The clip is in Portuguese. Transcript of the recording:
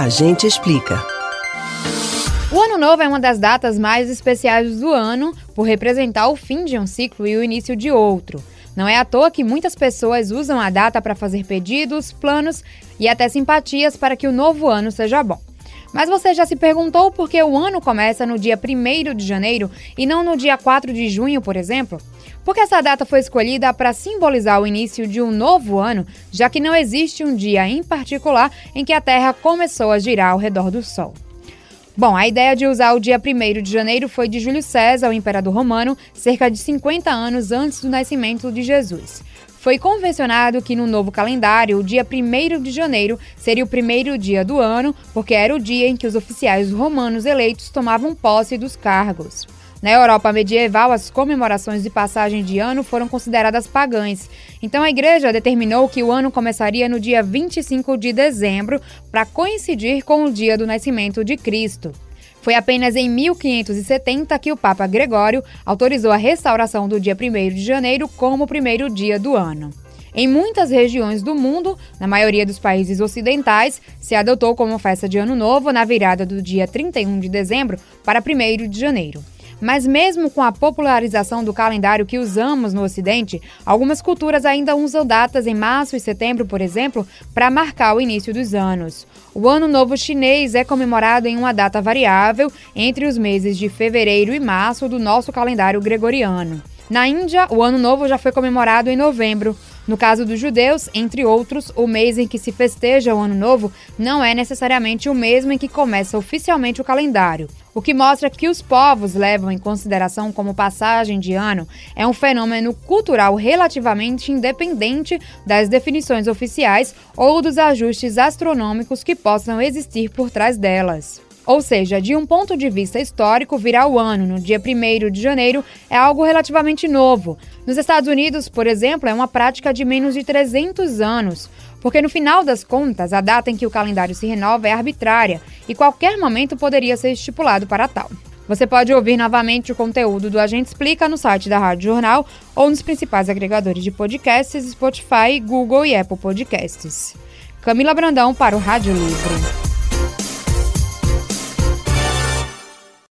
A gente explica. O Ano Novo é uma das datas mais especiais do ano por representar o fim de um ciclo e o início de outro. Não é à toa que muitas pessoas usam a data para fazer pedidos, planos e até simpatias para que o novo ano seja bom. Mas você já se perguntou por que o ano começa no dia 1 de janeiro e não no dia 4 de junho, por exemplo? Porque essa data foi escolhida para simbolizar o início de um novo ano, já que não existe um dia em particular em que a Terra começou a girar ao redor do Sol. Bom, a ideia de usar o dia 1 de janeiro foi de Júlio César, o imperador romano, cerca de 50 anos antes do nascimento de Jesus. Foi convencionado que no novo calendário, o dia 1 de janeiro seria o primeiro dia do ano, porque era o dia em que os oficiais romanos eleitos tomavam posse dos cargos. Na Europa medieval, as comemorações de passagem de ano foram consideradas pagãs. Então a igreja determinou que o ano começaria no dia 25 de dezembro, para coincidir com o dia do nascimento de Cristo. Foi apenas em 1570 que o Papa Gregório autorizou a restauração do dia 1 de janeiro como o primeiro dia do ano. Em muitas regiões do mundo, na maioria dos países ocidentais, se adotou como festa de Ano Novo na virada do dia 31 de dezembro para 1 de janeiro. Mas mesmo com a popularização do calendário que usamos no Ocidente, algumas culturas ainda usam datas em março e setembro, por exemplo, para marcar o início dos anos. O Ano Novo Chinês é comemorado em uma data variável entre os meses de fevereiro e março do nosso calendário gregoriano. Na Índia, o Ano Novo já foi comemorado em novembro. No caso dos judeus, entre outros, o mês em que se festeja o Ano Novo não é necessariamente o mesmo em que começa oficialmente o calendário. O que mostra que os povos levam em consideração como passagem de ano é um fenômeno cultural relativamente independente das definições oficiais ou dos ajustes astronômicos que possam existir por trás delas. Ou seja, de um ponto de vista histórico, virar o ano no dia 1 de janeiro é algo relativamente novo. Nos Estados Unidos, por exemplo, é uma prática de menos de 300 anos, porque no final das contas, a data em que o calendário se renova é arbitrária e qualquer momento poderia ser estipulado para tal. Você pode ouvir novamente o conteúdo do Agente Explica no site da Rádio Jornal ou nos principais agregadores de podcasts, Spotify, Google e Apple Podcasts. Camila Brandão para o Rádio Livre.